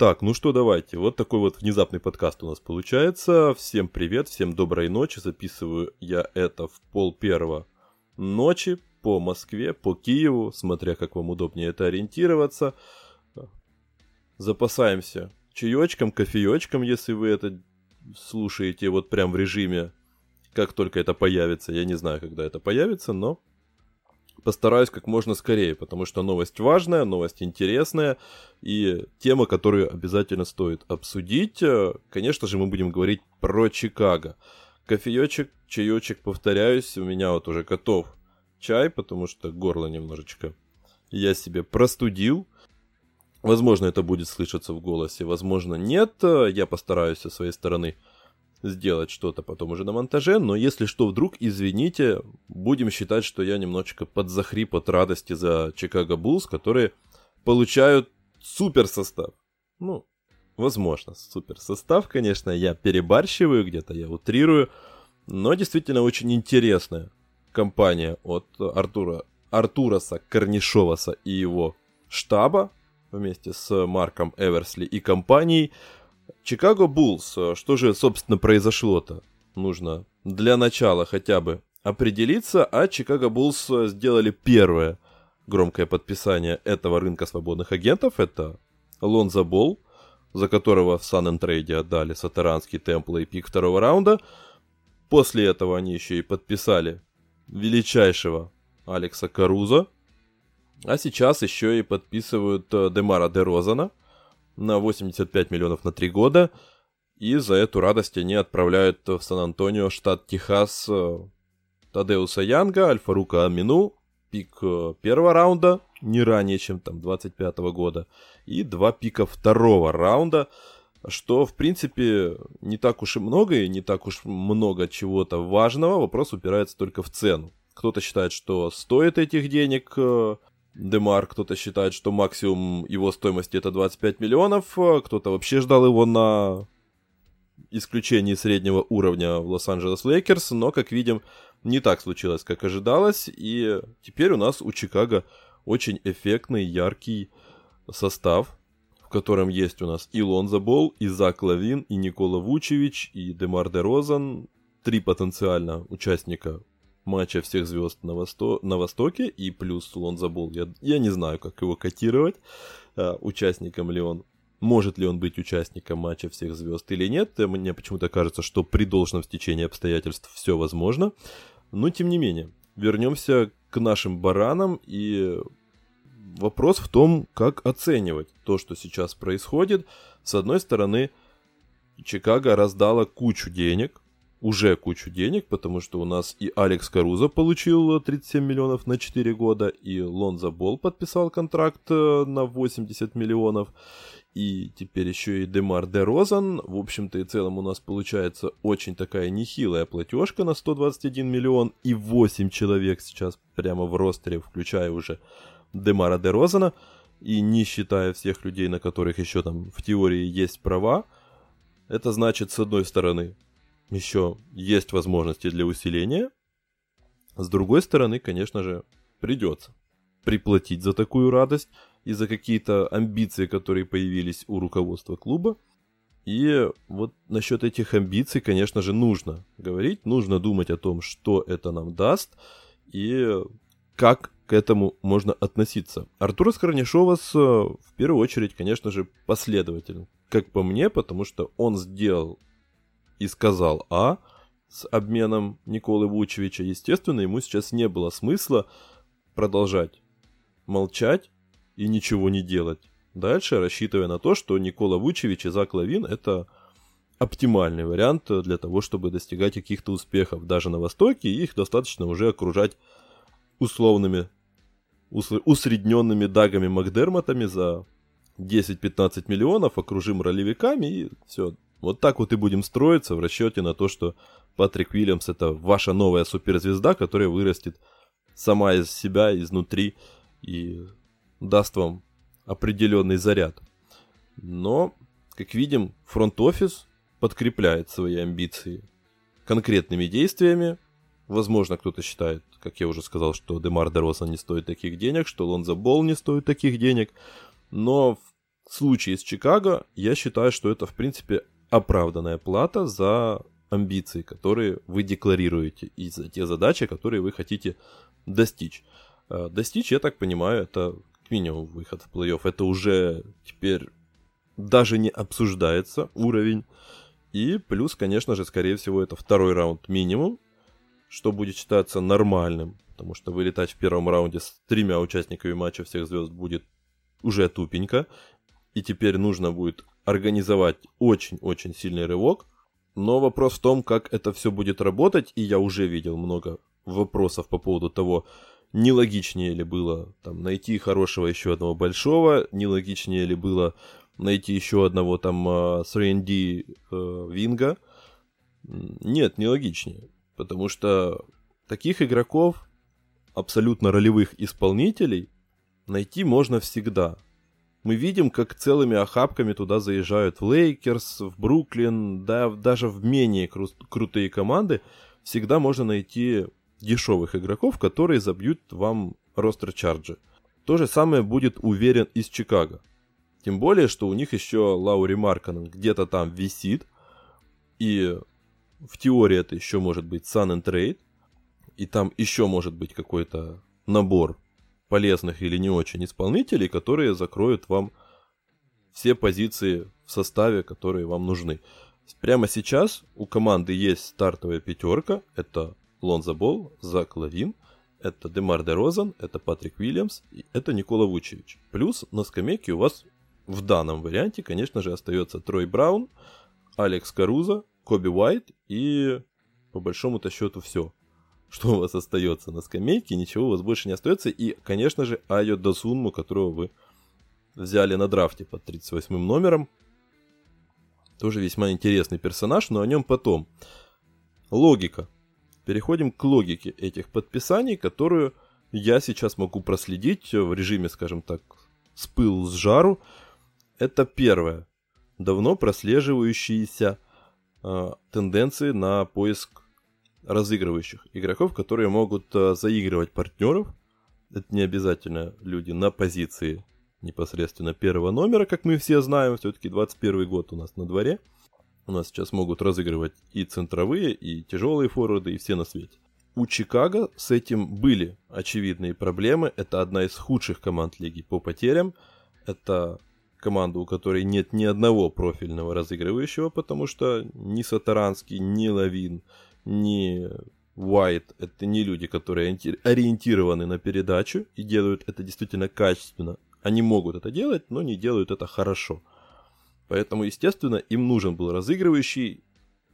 Так, ну что, давайте. Вот такой вот внезапный подкаст у нас получается. Всем привет, всем доброй ночи. Записываю я это в пол первого ночи по Москве, по Киеву, смотря как вам удобнее это ориентироваться. Запасаемся чаечком, кофеечком, если вы это слушаете вот прям в режиме, как только это появится. Я не знаю, когда это появится, но постараюсь как можно скорее, потому что новость важная, новость интересная и тема, которую обязательно стоит обсудить. Э, конечно же, мы будем говорить про Чикаго. Кофеечек, чаечек, повторяюсь, у меня вот уже готов чай, потому что горло немножечко я себе простудил. Возможно, это будет слышаться в голосе, возможно, нет. Э, я постараюсь со своей стороны сделать что-то потом уже на монтаже, но если что, вдруг, извините, будем считать, что я немножечко подзахрип от радости за Чикаго Буллс, которые получают супер состав. Ну, возможно, супер состав, конечно, я перебарщиваю где-то, я утрирую, но действительно очень интересная компания от Артура, Артураса Корнишоваса и его штаба вместе с Марком Эверсли и компанией – Чикаго Буллс. Что же, собственно, произошло-то? Нужно для начала хотя бы определиться, а Чикаго Буллс сделали первое громкое подписание этого рынка свободных агентов. Это Лонза Болл, за которого в Сан Трейде отдали сатаранский темпл и пик второго раунда. После этого они еще и подписали величайшего Алекса Каруза. А сейчас еще и подписывают э, Демара Дерозана – на 85 миллионов на 3 года. И за эту радость они отправляют в Сан-Антонио, штат Техас, э, Тадеуса Янга, Альфарука Амину, пик э, первого раунда, не ранее, чем там 25 -го года, и два пика второго раунда, что, в принципе, не так уж и много, и не так уж много чего-то важного, вопрос упирается только в цену. Кто-то считает, что стоит этих денег э, Демар, кто-то считает, что максимум его стоимости это 25 миллионов, кто-то вообще ждал его на исключении среднего уровня в Лос-Анджелес Лейкерс, но, как видим, не так случилось, как ожидалось, и теперь у нас у Чикаго очень эффектный, яркий состав, в котором есть у нас и Лонза Болл, и Зак Лавин, и Никола Вучевич, и Демар Де Розан, три потенциально участника матча всех звезд на, восто... на Востоке, и плюс Лонза Болл. Я, я не знаю, как его котировать, а, участником ли он. Может ли он быть участником матча всех звезд или нет? Мне почему-то кажется, что при должном стечении обстоятельств все возможно. Но тем не менее, вернемся к нашим баранам и вопрос в том, как оценивать то, что сейчас происходит. С одной стороны, Чикаго раздала кучу денег, уже кучу денег, потому что у нас и Алекс Каруза получил 37 миллионов на 4 года, и Лонза Бол подписал контракт э, на 80 миллионов, и теперь еще и Демар Де Розан. В общем-то и целом у нас получается очень такая нехилая платежка на 121 миллион, и 8 человек сейчас прямо в ростере, включая уже Демара Де Розана, и не считая всех людей, на которых еще там в теории есть права. Это значит, с одной стороны, еще есть возможности для усиления. С другой стороны, конечно же, придется приплатить за такую радость и за какие-то амбиции, которые появились у руководства клуба. И вот насчет этих амбиций, конечно же, нужно говорить, нужно думать о том, что это нам даст и как к этому можно относиться. Артур Скорняшовас в первую очередь, конечно же, последователен, как по мне, потому что он сделал и сказал А с обменом Николы Вучевича, естественно, ему сейчас не было смысла продолжать молчать и ничего не делать. Дальше, рассчитывая на то, что Никола Вучевич и Зак Лавин – это оптимальный вариант для того, чтобы достигать каких-то успехов даже на Востоке, и их достаточно уже окружать условными, усредненными Дагами Макдермотами за 10-15 миллионов, окружим ролевиками, и все, вот так вот и будем строиться в расчете на то, что Патрик Уильямс это ваша новая суперзвезда, которая вырастет сама из себя, изнутри и даст вам определенный заряд. Но, как видим, фронт-офис подкрепляет свои амбиции конкретными действиями. Возможно, кто-то считает, как я уже сказал, что Демар Дероса не стоит таких денег, что Лонза Болл не стоит таких денег. Но случае с Чикаго я считаю, что это, в принципе, оправданная плата за амбиции, которые вы декларируете, и за те задачи, которые вы хотите достичь. А, достичь, я так понимаю, это минимум выход в плей-офф. Это уже теперь даже не обсуждается уровень. И плюс, конечно же, скорее всего, это второй раунд минимум, что будет считаться нормальным, потому что вылетать в первом раунде с тремя участниками матча всех звезд будет уже тупенько. И теперь нужно будет организовать очень-очень сильный рывок. Но вопрос в том, как это все будет работать, и я уже видел много вопросов по поводу того, нелогичнее ли было там, найти хорошего еще одного большого, нелогичнее ли было найти еще одного там 3D а, э, Винга. Нет, нелогичнее. Потому что таких игроков, абсолютно ролевых исполнителей, найти можно всегда. Мы видим, как целыми охапками туда заезжают в Лейкерс, в Бруклин, да, даже в менее кру- крутые команды. Всегда можно найти дешевых игроков, которые забьют вам roster charge и. То же самое будет уверен, и с Чикаго. Тем более, что у них еще Лаури Марканен где-то там висит. И в теории это еще может быть Sun and Trade. И там еще может быть какой-то набор полезных или не очень исполнителей, которые закроют вам все позиции в составе, которые вам нужны. Прямо сейчас у команды есть стартовая пятерка. Это Лонза Бол, Зак Лавин, это Демар Де Розан, это Патрик Уильямс, и это Никола Вучевич. Плюс на скамейке у вас в данном варианте, конечно же, остается Трой Браун, Алекс Каруза, Коби Уайт и по большому-то счету все. Что у вас остается на скамейке, ничего у вас больше не остается. И, конечно же, Айо Досунму, которого вы взяли на драфте под 38 номером. Тоже весьма интересный персонаж, но о нем потом. Логика. Переходим к логике этих подписаний, которую я сейчас могу проследить в режиме, скажем так, с пылу, с жару. Это первое. Давно прослеживающиеся э, тенденции на поиск разыгрывающих игроков, которые могут э, заигрывать партнеров. Это не обязательно люди на позиции непосредственно первого номера, как мы все знаем, все-таки 21 год у нас на дворе. У нас сейчас могут разыгрывать и центровые, и тяжелые форварды, и все на свете. У Чикаго с этим были очевидные проблемы. Это одна из худших команд лиги по потерям. Это команда, у которой нет ни одного профильного разыгрывающего, потому что ни Сатаранский, ни Лавин, ни Уайт — это не люди, которые ориентированы на передачу и делают это действительно качественно. Они могут это делать, но не делают это хорошо. Поэтому, естественно, им нужен был разыгрывающий.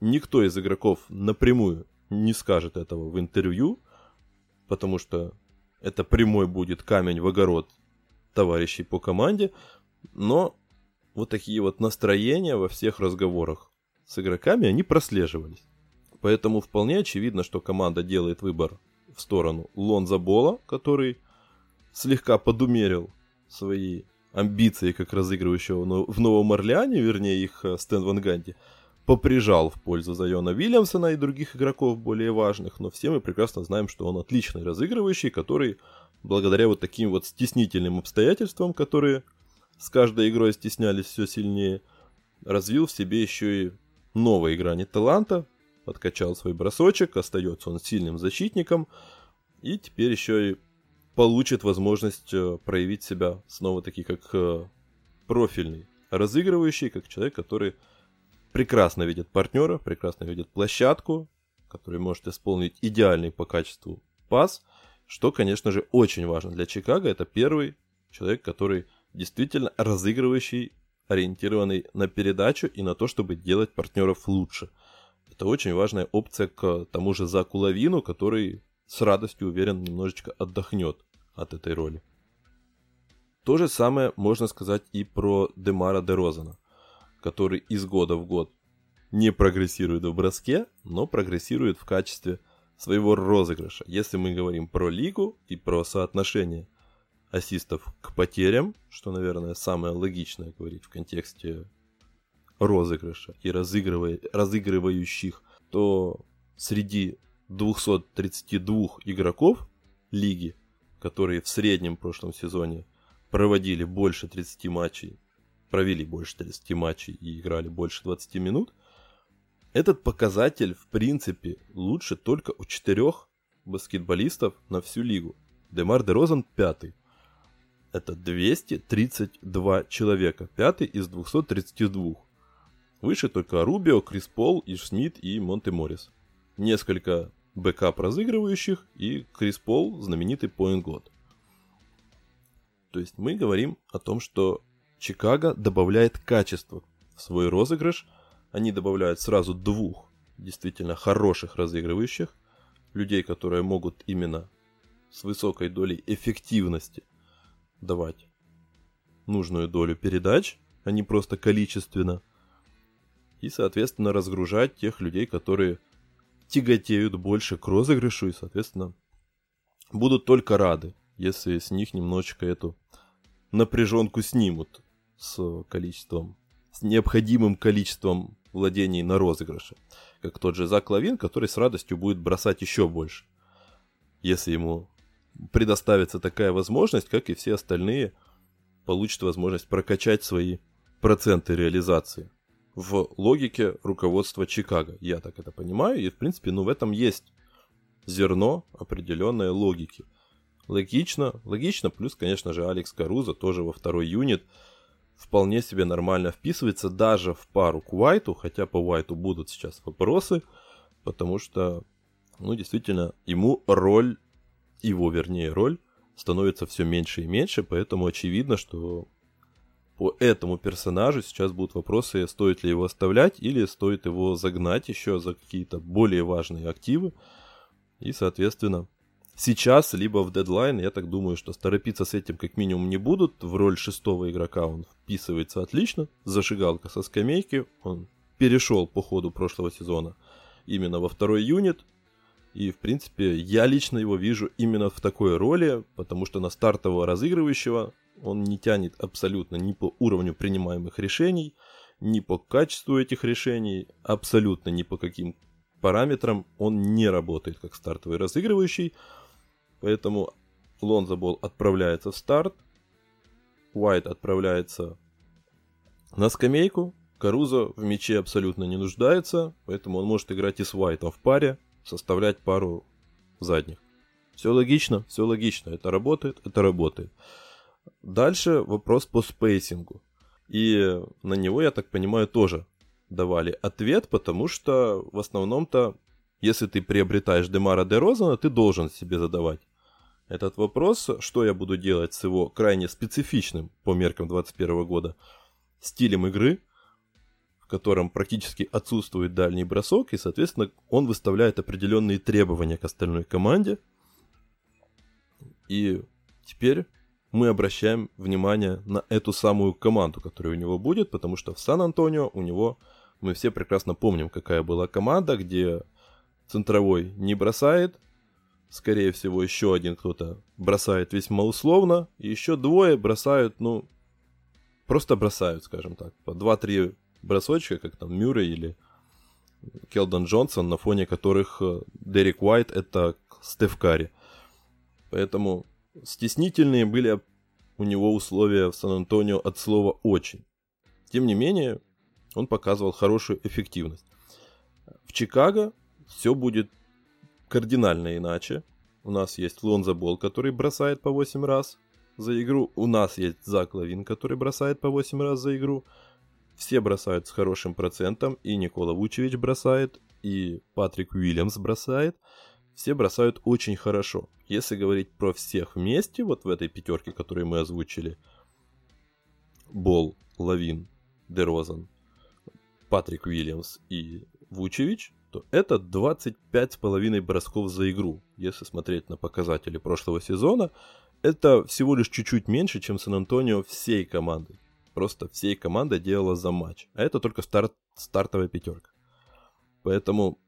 Никто из игроков напрямую не скажет этого в интервью, потому что это прямой будет камень в огород товарищей по команде. Но вот такие вот настроения во всех разговорах с игроками, они прослеживались. Поэтому вполне очевидно, что команда делает выбор в сторону Лонза Бола, который слегка подумерил свои амбиции как разыгрывающего в Новом Орлеане, вернее их э, Стэн Ван Ганди, поприжал в пользу Зайона Вильямсона и других игроков более важных, но все мы прекрасно знаем, что он отличный разыгрывающий, который благодаря вот таким вот стеснительным обстоятельствам, которые с каждой игрой стеснялись все сильнее, развил в себе еще и новые грани таланта, подкачал свой бросочек, остается он сильным защитником, и теперь еще и получит возможность э, проявить себя снова-таки как э, профильный разыгрывающий, как человек, который прекрасно видит партнера, прекрасно видит площадку, который может исполнить идеальный по качеству пас, что, конечно же, очень важно для Чикаго. Это первый человек, который действительно разыгрывающий, ориентированный на передачу и на то, чтобы делать партнеров лучше. Это очень важная опция к тому же Заку Лавину, который с радостью, уверен, немножечко отдохнет от этой роли. То же самое можно сказать и про Демара Дерозана, который из года в год не прогрессирует в броске, но прогрессирует в качестве своего розыгрыша. Если мы говорим про лигу и про соотношение ассистов к потерям, что, наверное, самое логичное говорить в контексте розыгрыша и разыгрывая, разыгрывающих, то среди 232 игроков лиги, которые в среднем в прошлом сезоне проводили больше 30 матчей провели больше 30 матчей и играли больше 20 минут, этот показатель, в принципе, лучше только у четырех баскетболистов на всю лигу. Демар Дерозан пятый. Это 232 человека. Пятый из 232. Выше только Рубио, Крис Пол, Иш Смит и Монте Моррис. Несколько backup разыгрывающих и Крис Пол знаменитый point god. То есть мы говорим о том, что Чикаго добавляет качество в свой розыгрыш. Они добавляют сразу двух действительно хороших разыгрывающих, людей, которые могут именно с высокой долей эффективности давать нужную долю передач, а не просто количественно. И, соответственно, разгружать тех людей, которые тяготеют больше к розыгрышу и, соответственно, будут только рады, если с них немножечко эту напряженку снимут с количеством, с необходимым количеством владений на розыгрыше. Как тот же Зак Лавин, который с радостью будет бросать еще больше. Если ему предоставится такая возможность, как и все остальные получат возможность прокачать свои проценты реализации. В логике руководства Чикаго. Я так это понимаю. И, в принципе, ну, в этом есть зерно определенной логики. Логично, логично, плюс, конечно же, Алекс Каруза тоже во второй юнит вполне себе нормально вписывается даже в пару к Уайту, хотя по Уайту будут сейчас вопросы, потому что, ну, действительно, ему роль, его, вернее, роль становится все меньше и меньше, поэтому очевидно, что по этому персонажу сейчас будут вопросы, стоит ли его оставлять или стоит его загнать еще за какие-то более важные активы. И, соответственно, сейчас, либо в дедлайн, я так думаю, что торопиться с этим как минимум не будут. В роль шестого игрока он вписывается отлично. Зашигалка со скамейки. Он перешел по ходу прошлого сезона именно во второй юнит. И, в принципе, я лично его вижу именно в такой роли, потому что на стартового разыгрывающего он не тянет абсолютно ни по уровню принимаемых решений, ни по качеству этих решений, абсолютно ни по каким параметрам он не работает как стартовый разыгрывающий. Поэтому Лонзо Бол отправляется в старт, Уайт отправляется на скамейку, Карузо в мяче абсолютно не нуждается, поэтому он может играть и с Уайтом в паре, составлять пару задних. Все логично, все логично. Это работает, это работает. Дальше вопрос по spacing у. И на него, я так понимаю, тоже давали ответ, потому что в основном-то, если ты приобретаешь Демара Де Розана, ты должен себе задавать этот вопрос, что я буду делать с его крайне специфичным по меркам 2021 года стилем игры, в котором практически отсутствует дальний бросок, и, соответственно, он выставляет определенные требования к остальной команде. И теперь мы обращаем внимание на эту самую команду, которая у него будет, потому что в Сан-Антонио у него, мы все прекрасно помним, какая была команда, где центровой не бросает, скорее всего, еще один кто-то бросает весьма условно, и еще двое бросают, ну, просто бросают, скажем так, по 2-3 бросочка, как там Мюррей или Келдон Джонсон, на фоне которых э, Дерек Уайт это Стеф Карри. Поэтому Стеснительные были у него условия в Сан-Антонио от слова «очень». Тем не менее, он показывал хорошую эффективность. В Чикаго все будет кардинально иначе. У нас есть Лонза Бол, который бросает по 8 раз за игру. У нас есть Зак Лавин, который бросает по 8 раз за игру. Все бросают с хорошим процентом. И Никола Вучевич бросает, и Патрик Уильямс бросает все бросают очень хорошо. Если говорить про всех вместе, вот в этой пятерке, которую мы озвучили, Бол, Лавин, Дерозан, Патрик Уильямс и Вучевич, то это 25,5 бросков за игру. Если смотреть на показатели прошлого сезона, это всего лишь чуть-чуть меньше, чем Сан-Антонио всей командой. Просто всей командой делала за матч. А это только старт, стартовая пятерка. Поэтому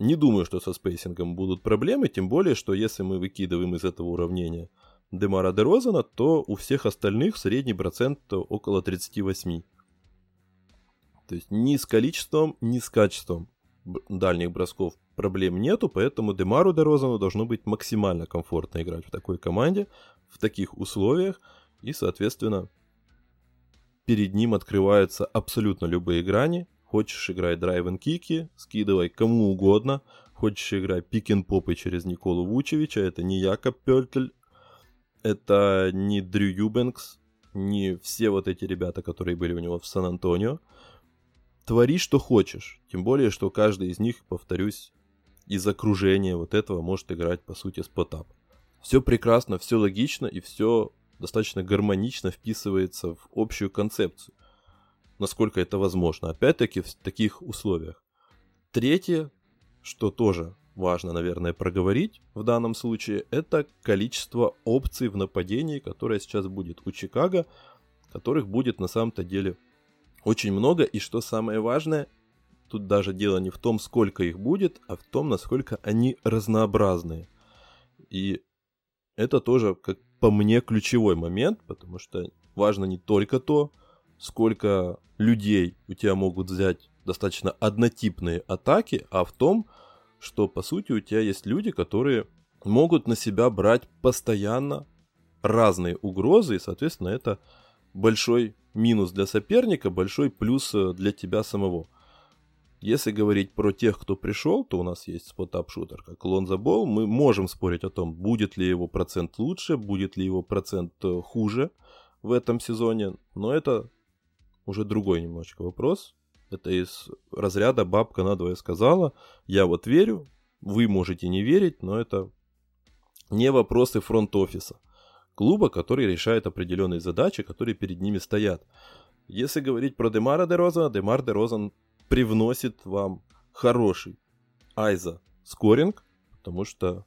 не думаю, что со spacing ом будут проблемы, тем более, что если мы выкидываем из этого уравнения Демара Дерозана, то у всех остальных средний процент около 38. То есть ни с количеством, ни с качеством дальних бросков проблем нету, поэтому Демару Дерозану должно быть максимально комфортно играть в такой команде, в таких условиях, и, соответственно, перед ним открываются абсолютно любые грани. Хочешь играть драйв кики, скидывай кому угодно. Хочешь играть пик попы через Николу Вучевича, это не Якоб Пёльтель, это не Дрю Юбенкс, не все вот эти ребята, которые были у него в Сан-Антонио. Твори, что хочешь. Тем более, что каждый из них, повторюсь, из окружения вот этого может играть, по сути, спотап. Все прекрасно, все логично и все достаточно гармонично вписывается в общую концепцию. Насколько это возможно. Опять-таки в таких условиях. Третье, что тоже важно, наверное, проговорить в данном случае, это количество опций в нападении, которое сейчас будет у Чикаго, которых будет на самом-то деле очень много. И что самое важное, тут даже дело не в том, сколько их будет, а в том, насколько они разнообразные. И это тоже, как по мне, ключевой момент, потому что важно не только то, сколько людей у тебя могут взять достаточно однотипные атаки, а в том, что по сути у тебя есть люди, которые могут на себя брать постоянно разные угрозы, и, соответственно, это большой минус для соперника, большой плюс э, для тебя самого. Если говорить про тех, кто пришел, то у нас есть спотап-шутер, как Лонза Бол. Мы можем спорить о том, будет ли его процент лучше, будет ли его процент э, хуже в этом сезоне. Но это уже другой немножечко вопрос. Это из разряда бабка надвое сказала. Я вот верю, вы можете не верить, но это не вопросы фронт-офиса клуба, который решает определенные задачи, которые перед ними стоят. Если говорить про Демара Дероза, Демар Дерозан привносит вам хороший айза скоринг, потому что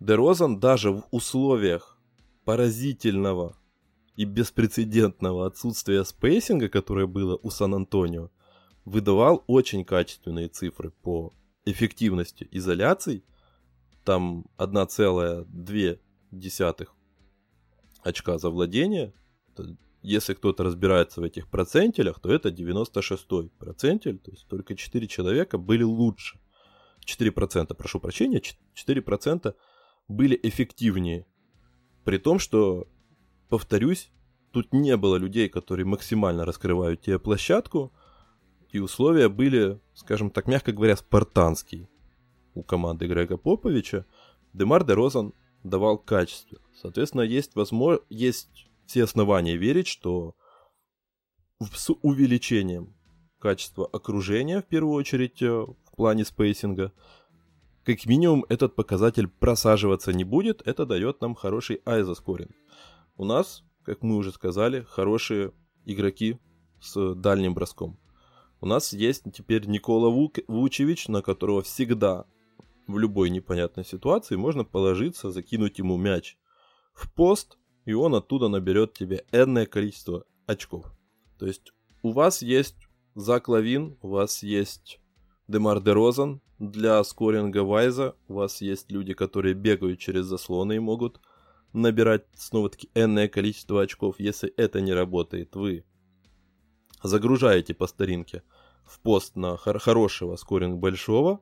Дерозан даже в условиях поразительного и беспрецедентного отсутствия спейсинга, которое было у Сан-Антонио, выдавал очень качественные цифры по эффективности изоляций. Там 1,2 очка за владение. Если кто-то разбирается в этих процентелях, то это 96-й процентель, то есть только 4 человека были лучше. 4%, прошу прощения, 4% были эффективнее. При том, что, повторюсь, тут не было людей, которые максимально раскрывают тебе площадку, и условия были, скажем так, мягко говоря, спартанские у команды Грега Поповича. Демар де Розан давал качество. Соответственно, есть, возможно, есть все основания верить, что с увеличением качества окружения, в первую очередь, э, в плане спейсинга, как минимум этот показатель просаживаться не будет, это дает нам хороший айзоскоринг. У нас, как мы уже сказали, хорошие игроки с дальним броском. У нас есть теперь Никола Вук... Вучевич, на которого всегда в любой непонятной ситуации можно положиться, закинуть ему мяч в пост, и он оттуда наберет тебе энное количество очков. То есть у вас есть Зак Лавин, у вас есть Демар де Розан для скоринга Вайза, у вас есть люди, которые бегают через заслоны и могут набирать снова-таки энное количество очков. Если это не работает, вы загружаете по старинке в пост на хор- хорошего скоринг большого,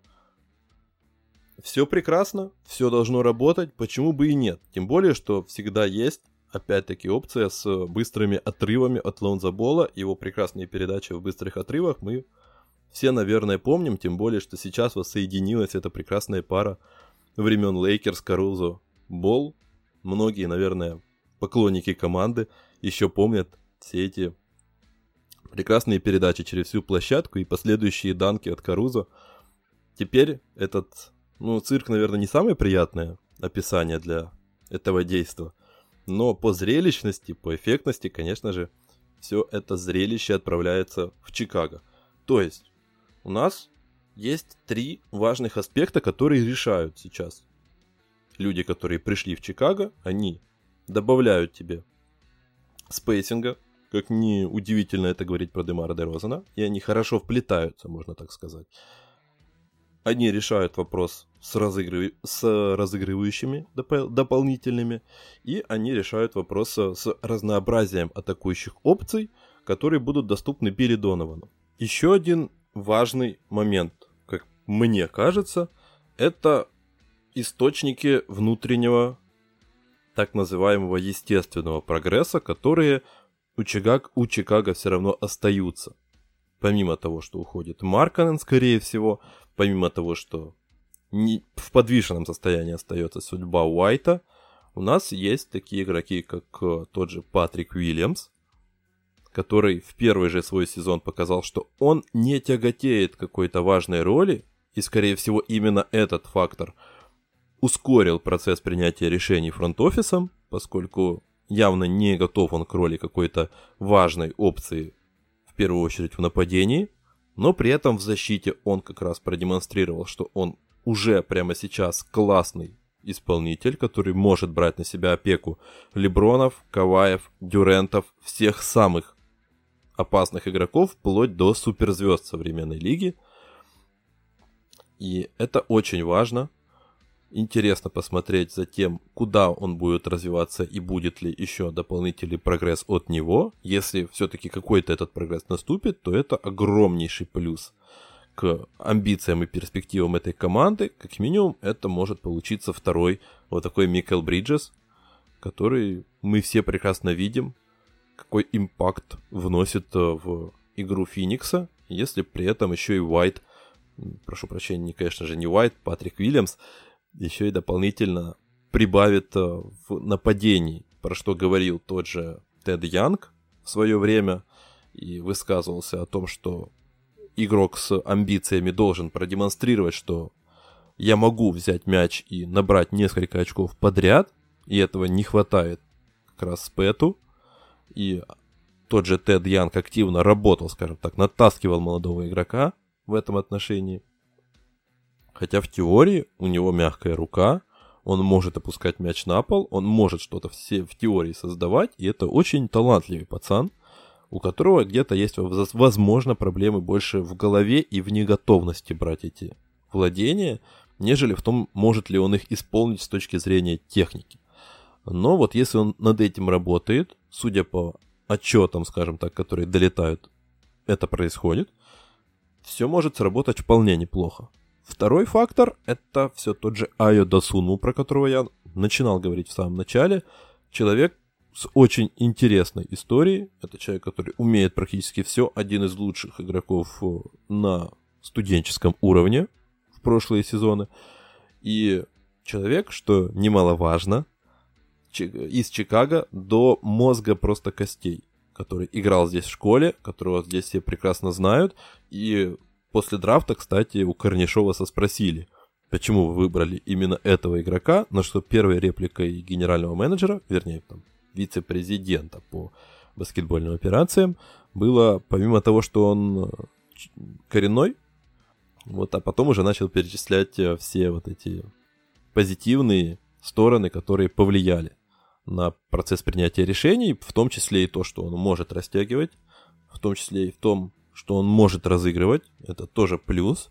все прекрасно, все должно работать, почему бы и нет. Тем более, что всегда есть, опять-таки, опция с быстрыми отрывами от Лонза Бола. Его прекрасные передачи в быстрых отрывах мы все, наверное, помним, тем более, что сейчас воссоединилась эта прекрасная пара времен Лейкерс, Карузо, Бол. Многие, наверное, поклонники команды еще помнят все эти прекрасные передачи через всю площадку и последующие данки от Карузо. Теперь этот, ну, цирк, наверное, не самое приятное описание для этого действа, но по зрелищности, по эффектности, конечно же, все это зрелище отправляется в Чикаго. То есть у нас есть три важных аспекта, которые решают сейчас. Люди, которые пришли в Чикаго, они добавляют тебе спейсинга, как не удивительно это говорить про Демара Дерозана, и они хорошо вплетаются, можно так сказать. Они решают вопрос с, разыгрыв... с разыгрывающими доп... дополнительными, и они решают вопрос с разнообразием атакующих опций, которые будут доступны Билли Доновану. Еще один важный момент, как мне кажется, это источники внутреннего так называемого естественного прогресса, которые у, Чикаго, у Чикаго все равно остаются. Помимо того, что уходит Марканен, скорее всего, помимо того, что не, в подвешенном состоянии остается судьба Уайта, у нас есть такие игроки, как э, тот же Патрик Уильямс, который в первый же свой сезон показал, что он не тяготеет какой-то важной роли, и, скорее всего, именно этот фактор ускорил процесс принятия решений фронт-офисом, поскольку явно не готов он к роли какой-то важной опции, в первую очередь в нападении, но при этом в защите он как раз продемонстрировал, что он уже прямо сейчас классный исполнитель, который может брать на себя опеку Лебронов, Каваев, Дюрентов, всех самых опасных игроков, вплоть до суперзвезд современной лиги. И это очень важно, Интересно посмотреть за тем, куда он будет развиваться и будет ли еще дополнительный прогресс от него. Если все-таки какой-то этот прогресс наступит, то это огромнейший плюс к амбициям и перспективам этой команды. Как минимум, это может получиться второй вот такой Микел Бриджес, который мы все прекрасно видим, какой импакт вносит э, в игру Феникса, если при этом еще и Уайт, прошу прощения, конечно же, не Уайт, Патрик Уильямс, еще и дополнительно прибавит э, в нападении, про что говорил тот же Тед Янг в свое время и высказывался о том, что игрок с амбициями должен продемонстрировать, что я могу взять мяч и набрать несколько очков подряд, и этого не хватает как раз Пэту. И тот же Тед Янг активно работал, скажем так, натаскивал молодого игрока в этом отношении – Хотя в теории у него мягкая рука, он может опускать мяч на пол, он может что-то все в теории создавать, и это очень талантливый пацан, у которого где-то есть, возможно, проблемы больше в голове и в неготовности брать эти владения, нежели в том, может ли он их исполнить с точки зрения техники. Но вот если он над этим работает, судя по отчетам, скажем так, которые долетают, это происходит, все может сработать вполне неплохо. Второй фактор — это все тот же Айо Дасуну, про которого я начинал говорить в самом начале. Человек с очень интересной историей. Это человек, который умеет практически все. Один из лучших игроков э, на студенческом уровне в прошлые сезоны. И человек, что немаловажно, из Чикаго до мозга просто костей, который играл здесь в школе, которого здесь все прекрасно знают, и После драфта, кстати, у Корнишова спросили, почему вы выбрали именно этого игрока, на что первой репликой генерального менеджера, вернее, там, вице-президента по баскетбольным операциям, было, помимо того, что он э, коренной, вот, а потом уже начал перечислять э, все вот эти позитивные стороны, которые повлияли на процесс принятия решений, в том числе и то, что он может растягивать, в том числе и в том, что он может разыгрывать, это тоже плюс,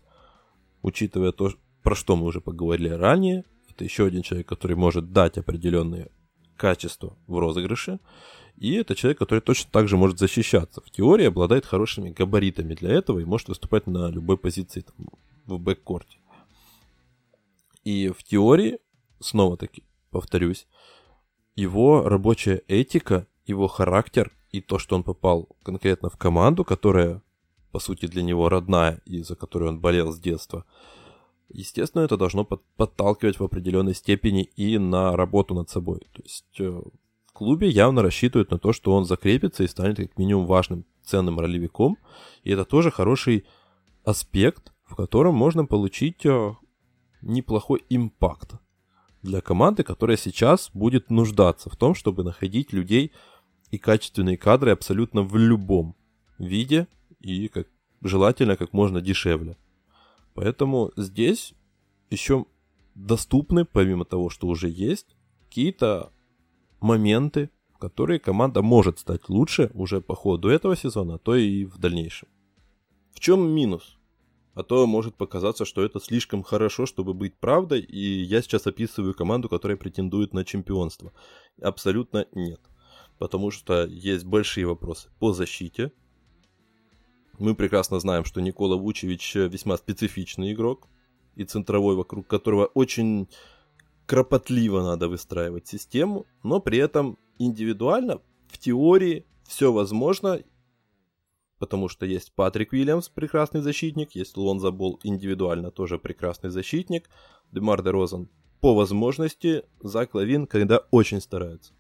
учитывая то, про что мы уже поговорили ранее. Это еще один человек, который может дать определенные качества в розыгрыше. И это человек, который точно так же может защищаться. В теории обладает хорошими габаритами для этого и может выступать на любой позиции там, в бэккорте. И в теории, снова-таки повторюсь, его рабочая этика, его характер и то, что он попал конкретно в команду, которая по сути, для него родная и за которую он болел с детства. Естественно, это должно подталкивать в определенной степени и на работу над собой. То есть э, в клубе явно рассчитывают на то, что он закрепится и станет как минимум важным, ценным ролевиком. И это тоже хороший аспект, в котором можно получить э, неплохой импакт для команды, которая сейчас будет нуждаться в том, чтобы находить людей и качественные кадры абсолютно в любом виде и как, желательно как можно дешевле. Поэтому здесь еще доступны, помимо того, что уже есть, какие-то моменты, в которые команда может стать лучше уже по ходу этого сезона, а то и в дальнейшем. В чем минус? А то может показаться, что это слишком хорошо, чтобы быть правдой, и я сейчас описываю команду, которая претендует на чемпионство. Абсолютно нет. Потому что есть большие вопросы по защите, мы прекрасно знаем, что Никола Вучевич э, весьма специфичный игрок и центровой, вокруг которого очень кропотливо надо выстраивать систему, но при этом индивидуально, в теории, все возможно, потому что есть Патрик Уильямс, прекрасный защитник, есть Лонза Бол индивидуально тоже прекрасный защитник, Демар де Розен по возможности, Зак Лавин, когда очень старается.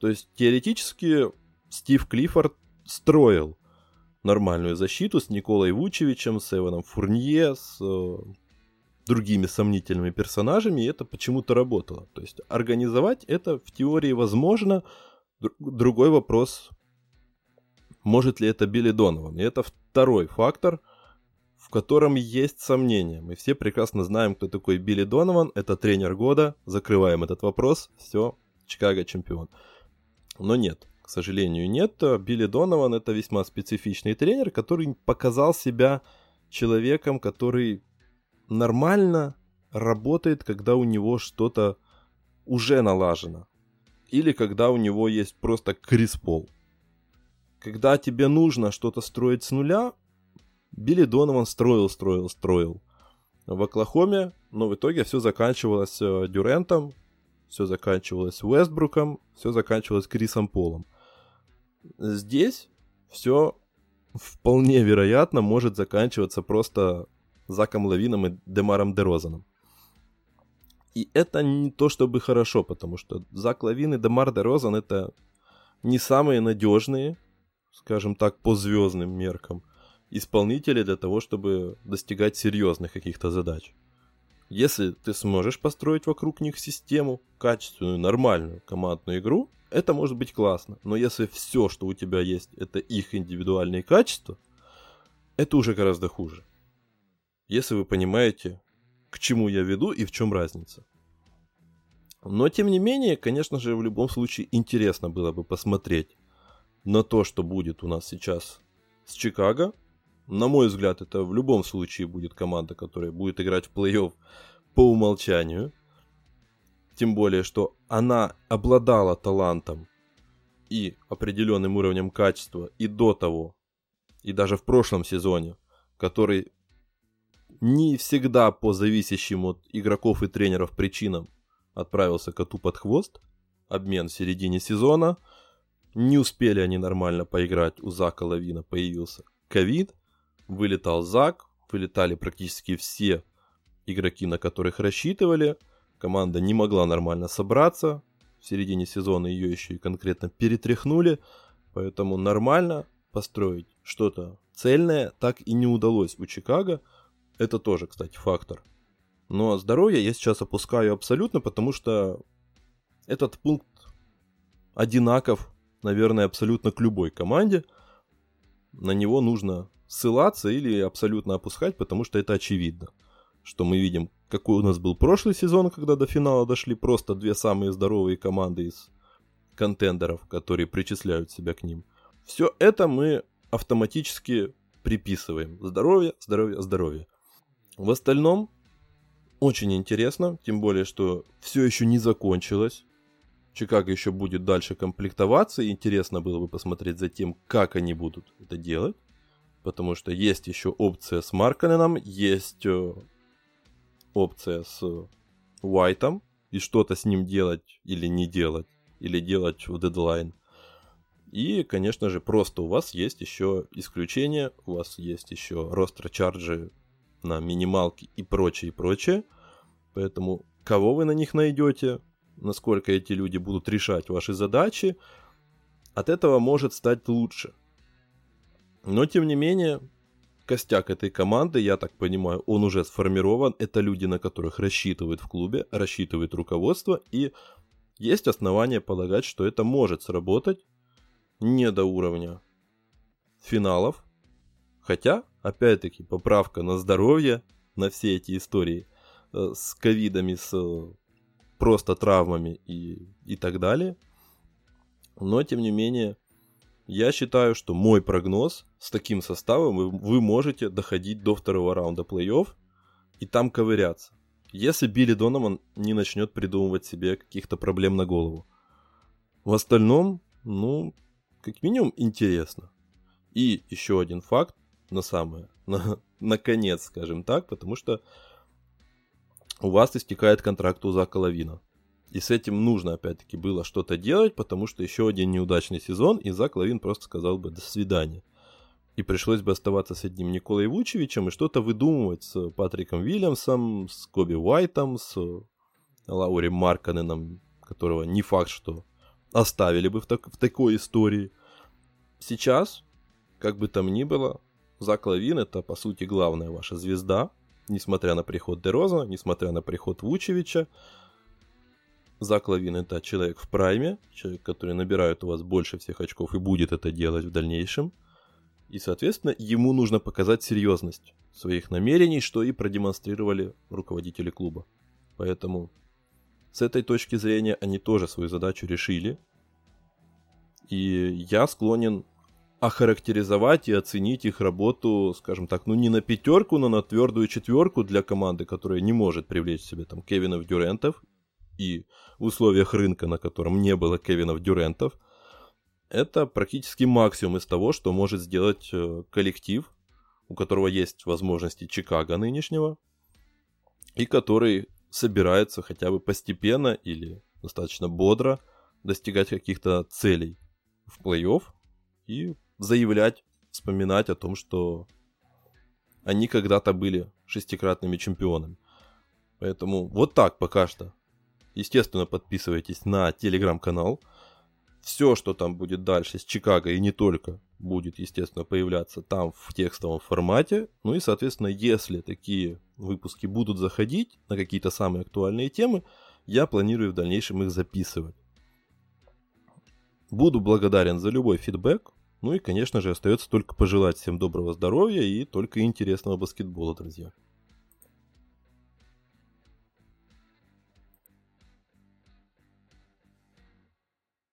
То есть теоретически Стив Клиффорд строил нормальную защиту с Николой Вучевичем, с Эваном Фурнье, с э, другими сомнительными персонажами, и это почему-то работало. То есть организовать это в теории возможно. Другой вопрос, может ли это Билли Донован. И это второй фактор, в котором есть сомнения. Мы все прекрасно знаем, кто такой Билли Донован. Это тренер года. Закрываем этот вопрос. Все, Чикаго чемпион. Но нет, к сожалению, нет. Билли Донован это весьма специфичный тренер, который показал себя человеком, который нормально работает, когда у него что-то уже налажено. Или когда у него есть просто криспол. Когда тебе нужно что-то строить с нуля, Билли Донован строил, строил, строил. В Оклахоме, но в итоге все заканчивалось э, Дюрентом, все заканчивалось Уэстбруком, все заканчивалось Крисом Полом. Здесь все вполне вероятно может заканчиваться просто Заком Лавином и Демаром Дерозаном. И это не то чтобы хорошо, потому что Зак Лавин и Демар Дерозан это не самые надежные, скажем так, по звездным меркам, исполнители для того, чтобы достигать серьезных каких-то задач. Если ты сможешь построить вокруг них систему, качественную, нормальную командную игру, это может быть классно. Но если все, что у тебя есть, это их индивидуальные качества, это уже гораздо хуже. Если вы понимаете, к чему я веду и в чем разница. Но, тем не менее, конечно же, в любом случае интересно было бы посмотреть на то, что будет у нас сейчас с Чикаго, на мой взгляд, это в любом случае будет команда, которая будет играть в плей-офф по умолчанию. Тем более, что она обладала талантом и определенным уровнем качества и до того, и даже в прошлом сезоне, который не всегда по зависящим от игроков и тренеров причинам отправился коту под хвост. Обмен в середине сезона. Не успели они нормально поиграть. У Зака Лавина появился ковид вылетал Зак, вылетали практически все игроки, на которых рассчитывали. Команда не могла нормально собраться. В середине сезона ее еще и конкретно перетряхнули. Поэтому нормально построить что-то цельное так и не удалось у Чикаго. Это тоже, кстати, фактор. Но здоровье я сейчас опускаю абсолютно, потому что этот пункт одинаков, наверное, абсолютно к любой команде. На него нужно ссылаться или абсолютно опускать, потому что это очевидно. Что мы видим, какой у нас был прошлый сезон, когда до финала дошли просто две самые здоровые команды из контендеров, которые причисляют себя к ним. Все это мы автоматически приписываем. Здоровье, здоровье, здоровье. В остальном очень интересно, тем более, что все еще не закончилось. Чикаго еще будет дальше комплектоваться, и интересно было бы посмотреть за тем, как они будут это делать потому что есть еще опция с Марканеном, есть э, опция с Уайтом, и что-то с ним делать или не делать, или делать в дедлайн. И, конечно же, просто у вас есть еще исключения, у вас есть еще ростро-чарджи на минималке и прочее, и прочее. Поэтому кого вы на них найдете, насколько эти люди будут решать ваши задачи, от этого может стать лучше. Но, тем не менее, костяк этой команды, я так понимаю, он уже сформирован. Это люди, на которых рассчитывают в клубе, рассчитывает руководство. И есть основания полагать, что это может сработать не до уровня финалов. Хотя, опять-таки, поправка на здоровье, на все эти истории э, с ковидами, с э, просто травмами и, и так далее. Но, тем не менее, я считаю, что мой прогноз с таким составом вы, вы можете доходить до второго раунда плей-офф и там ковыряться. Если Билли Донован не начнет придумывать себе каких-то проблем на голову. В остальном, ну, как минимум интересно. И еще один факт, на самое, на, наконец, скажем так, потому что у вас истекает контракт у Зака Лавина. И с этим нужно, опять-таки, было что-то делать, потому что еще один неудачный сезон, и Зак Лавин просто сказал бы «до свидания». И пришлось бы оставаться с одним Николой Вучевичем и что-то выдумывать с Патриком Вильямсом, с Коби Уайтом, с Лаури Марканеном, которого не факт, что оставили бы в, так, в такой истории. Сейчас, как бы там ни было, Зак Лавин это, по сути, главная ваша звезда, несмотря на приход Дероза, несмотря на приход Вучевича. Зак Лавин это человек в прайме, человек, который набирает у вас больше всех очков и будет это делать в дальнейшем. И, соответственно, ему нужно показать серьезность своих намерений, что и продемонстрировали руководители клуба. Поэтому с этой точки зрения они тоже свою задачу решили. И я склонен охарактеризовать и оценить их работу, скажем так, ну не на пятерку, но на твердую четверку для команды, которая не может привлечь себе там Кевинов Дюрентов и условиях рынка, на котором не было Кевинов Дюрентов, это практически максимум из того, что может сделать э, коллектив, у которого есть возможности Чикаго нынешнего, и который собирается хотя бы постепенно или достаточно бодро достигать каких-то целей в плей-офф и заявлять, вспоминать о том, что они когда-то были шестикратными чемпионами. Поэтому вот так пока что. Естественно, подписывайтесь на телеграм-канал. Все, что там будет дальше с Чикаго и не только, будет, естественно, появляться там в текстовом формате. Ну и, соответственно, если такие выпуски будут заходить на какие-то самые актуальные темы, я планирую в дальнейшем их записывать. Буду благодарен за любой фидбэк. Ну и, конечно же, остается только пожелать всем доброго здоровья и только интересного баскетбола, друзья.